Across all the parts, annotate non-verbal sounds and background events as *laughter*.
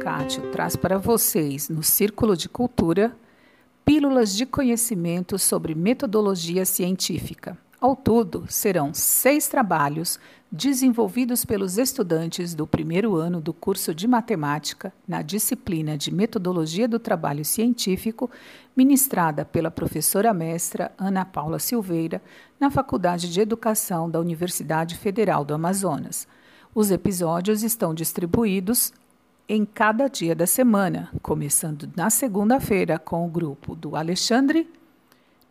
Cátio traz para vocês, no Círculo de Cultura, pílulas de conhecimento sobre metodologia científica. Ao todo, serão seis trabalhos desenvolvidos pelos estudantes do primeiro ano do curso de matemática na disciplina de Metodologia do Trabalho Científico, ministrada pela professora mestra Ana Paula Silveira, na Faculdade de Educação da Universidade Federal do Amazonas. Os episódios estão distribuídos em cada dia da semana, começando na segunda-feira com o grupo do Alexandre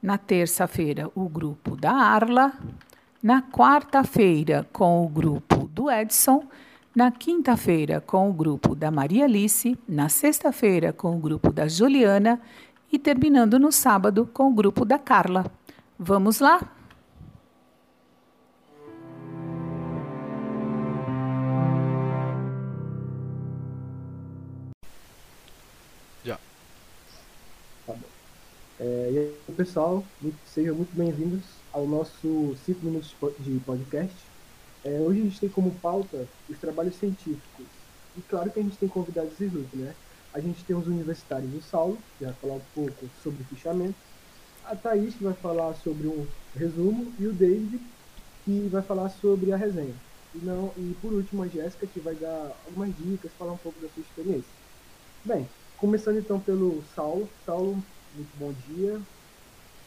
na terça-feira, o grupo da Arla. Na quarta-feira, com o grupo do Edson. Na quinta-feira, com o grupo da Maria Alice. Na sexta-feira, com o grupo da Juliana. E terminando no sábado, com o grupo da Carla. Vamos lá? É, e aí, pessoal, muito, sejam muito bem-vindos ao nosso 5 minutos de podcast. É, hoje a gente tem como pauta os trabalhos científicos. E claro que a gente tem convidados ilustres, né? A gente tem os universitários, o Saulo, que vai falar um pouco sobre fichamento, a Thaís, que vai falar sobre um resumo, e o David, que vai falar sobre a resenha. E, não, e por último, a Jéssica, que vai dar algumas dicas, falar um pouco da sua experiência. Bem, começando então pelo Saulo. Saulo, muito bom dia.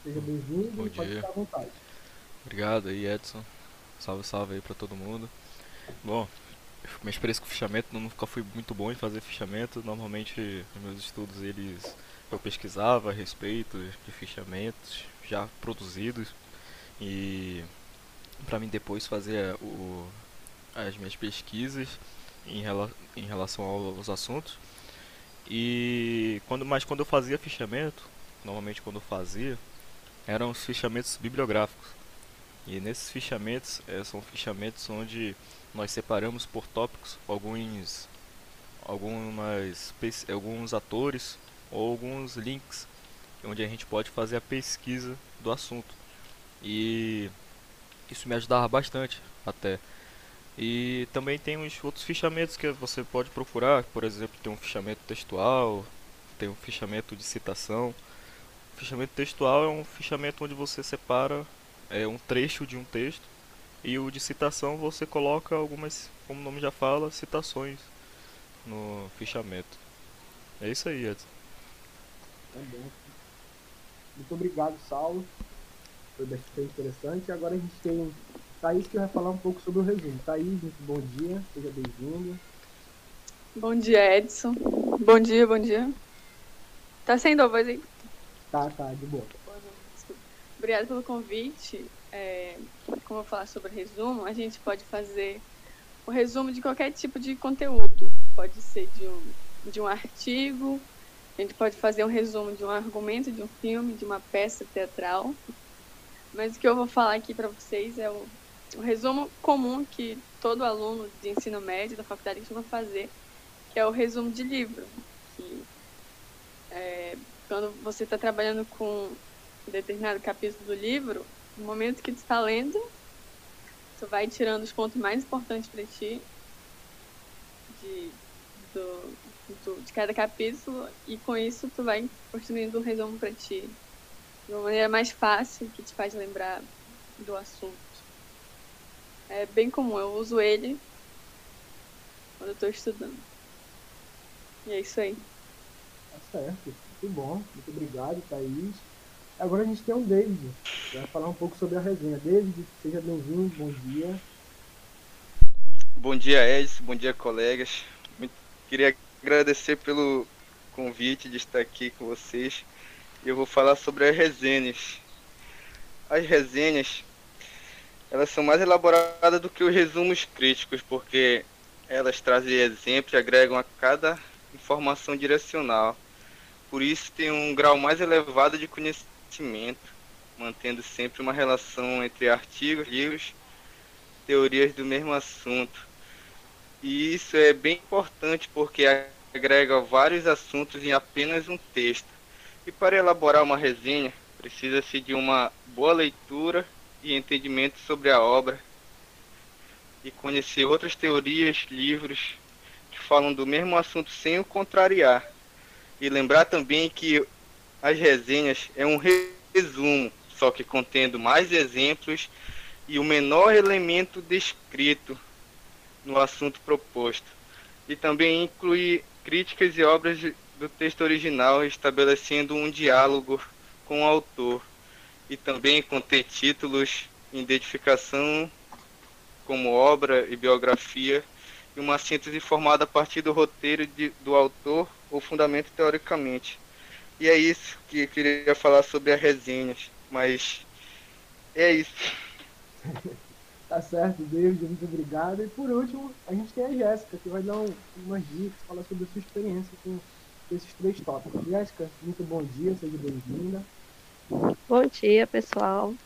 Seja bem-vindo. Bom Pode dia. ficar à vontade. Obrigado aí, Edson. Salve, salve aí pra todo mundo. Bom, minha experiência com fichamento nunca fui muito bom em fazer fichamento. Normalmente, nos meus estudos, eles eu pesquisava a respeito de fichamentos já produzidos e para mim depois fazer o, as minhas pesquisas em, rela, em relação aos assuntos. E quando mais quando eu fazia fichamento, normalmente quando fazia, eram os fichamentos bibliográficos. E nesses fichamentos eh, são fichamentos onde nós separamos por tópicos alguns algumas alguns atores ou alguns links onde a gente pode fazer a pesquisa do assunto. E isso me ajudava bastante até. E também tem uns outros fichamentos que você pode procurar, por exemplo, tem um fichamento textual, tem um fichamento de citação. Fichamento textual é um fichamento onde você separa é, um trecho de um texto e o de citação você coloca algumas, como o nome já fala, citações no fichamento. É isso aí, Edson. Tá bom. Muito obrigado, Saulo. Foi bastante interessante. Agora a gente tem Thaís que vai falar um pouco sobre o resumo. Thaís, muito bom dia. Seja bem-vinda. Bom dia, Edson. Bom dia, bom dia. Tá sendo a voz aí? Tá, tá, de boa. Obrigada pelo convite. É, como eu falar sobre resumo, a gente pode fazer o resumo de qualquer tipo de conteúdo. Pode ser de um, de um artigo, a gente pode fazer um resumo de um argumento, de um filme, de uma peça teatral. Mas o que eu vou falar aqui para vocês é o, o resumo comum que todo aluno de ensino médio da faculdade costuma fazer, que é o resumo de livro. Que é, quando você está trabalhando com um determinado capítulo do livro, no momento que tu está lendo, tu vai tirando os pontos mais importantes para ti de, do, do- de cada capítulo e com isso tu vai construindo um resumo para ti de uma maneira mais fácil que te faz lembrar do assunto. É bem comum, eu uso ele quando eu estou estudando. E é isso aí. Tá certo. Muito bom. Muito obrigado, Thaís. Agora a gente tem o David. que Vai falar um pouco sobre a resenha. David, seja bem-vindo. Bom dia. Bom dia, Edson. Bom dia, colegas. Muito- Queria agradecer pelo convite de estar aqui com vocês. Eu vou falar sobre as resenhas. As resenhas, elas são mais elaboradas do que os resumos críticos, porque elas trazem exemplos e agregam a cada informação direcional. Por isso tem um grau mais elevado de conhecimento, mantendo sempre uma relação entre artigos, livros, teorias do mesmo assunto. E isso é bem importante porque agrega vários assuntos em apenas um texto. E para elaborar uma resenha, precisa-se de uma boa leitura e entendimento sobre a obra e conhecer outras teorias, livros que falam do mesmo assunto sem o contrariar. E lembrar também que as resenhas é um resumo, só que contendo mais exemplos e o menor elemento descrito no assunto proposto. E também inclui críticas e obras do texto original, estabelecendo um diálogo com o autor. E também conter títulos, identificação como obra e biografia, e uma síntese formada a partir do roteiro de, do autor ou fundamento teoricamente. E é isso que eu queria falar sobre as resenhas, mas é isso. *laughs* tá certo, David, muito obrigado. E por último, a gente tem a Jéssica, que vai dar um, umas dicas, falar sobre a sua experiência com esses três tópicos. Jéssica, muito bom dia, seja bem-vinda. Bom dia, pessoal.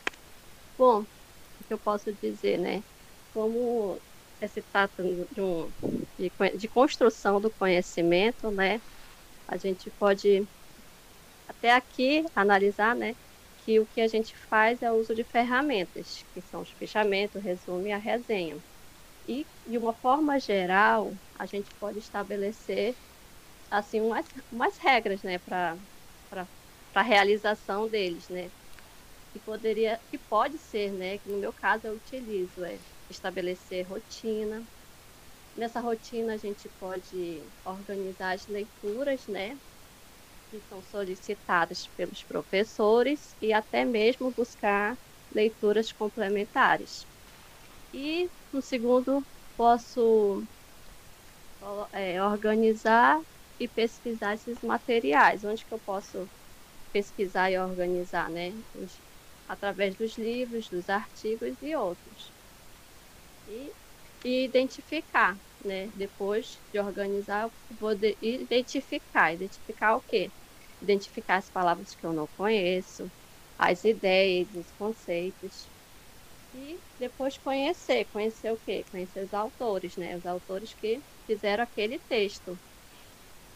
Bom, o que eu posso dizer, né? Como se trata de, um, de, de construção do conhecimento, né? A gente pode até aqui analisar, né? Que o que a gente faz é o uso de ferramentas, que são os fechamentos, o resumo e a resenha. E, de uma forma geral, a gente pode estabelecer assim umas, umas regras, né, para a realização deles, né? Que poderia, que pode ser, né, que no meu caso eu utilizo é estabelecer rotina. Nessa rotina a gente pode organizar as leituras, né? Que são solicitadas pelos professores e até mesmo buscar leituras complementares. E no segundo, posso é, organizar e pesquisar esses materiais. Onde que eu posso pesquisar e organizar, né? através dos livros, dos artigos e outros e, e identificar, né? Depois de organizar, vou de, identificar. Identificar o quê? Identificar as palavras que eu não conheço, as ideias, os conceitos. E depois conhecer. Conhecer o quê? Conhecer os autores, né? Os autores que fizeram aquele texto.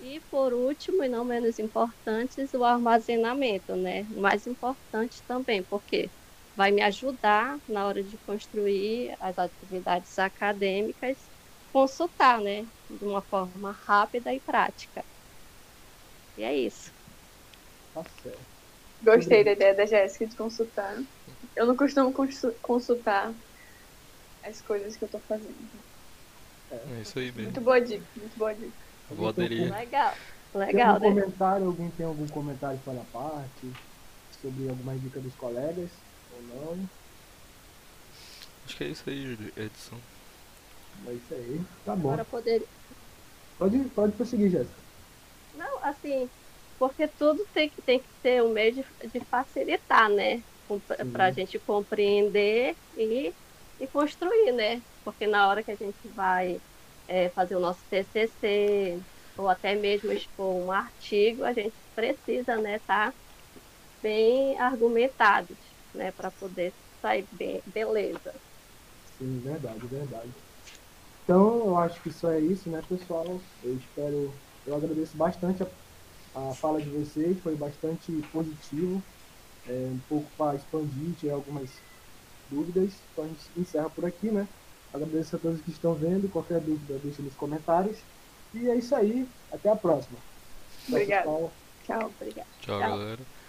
E por último, e não menos importante, o armazenamento, né? O mais importante também, porque vai me ajudar na hora de construir as atividades acadêmicas, consultar, né, de uma forma rápida e prática. E é isso. Tá certo. Gostei da ideia da Jéssica de consultar. Eu não costumo consultar as coisas que eu estou fazendo. É isso aí mesmo. Muito boa dica, muito boa dica. Vou aderir. Legal. Legal, tem algum né? comentário, alguém tem algum comentário para a parte sobre algumas dicas dos colegas? Não. Acho que é isso aí, edição. É isso aí. Tá bom. Para poder... Pode, pode prosseguir, Jéssica. Não, assim, porque tudo tem que, tem que ter um meio de, de facilitar, né? Para a gente compreender e, e construir, né? Porque na hora que a gente vai é, fazer o nosso TCC ou até mesmo expor um artigo, a gente precisa, né, tá bem argumentado né, para poder sair bem, beleza. Sim, verdade, verdade. Então, eu acho que só é isso, né, pessoal? Eu espero, eu agradeço bastante a, a fala de vocês, foi bastante positivo, é, um pouco para expandir, tirar algumas dúvidas. Então a gente encerra por aqui, né? Agradeço a todos que estão vendo, qualquer dúvida deixa nos comentários. E é isso aí, até a próxima. Obrigada. Tchau, obrigada. Tchau, Tchau. galera.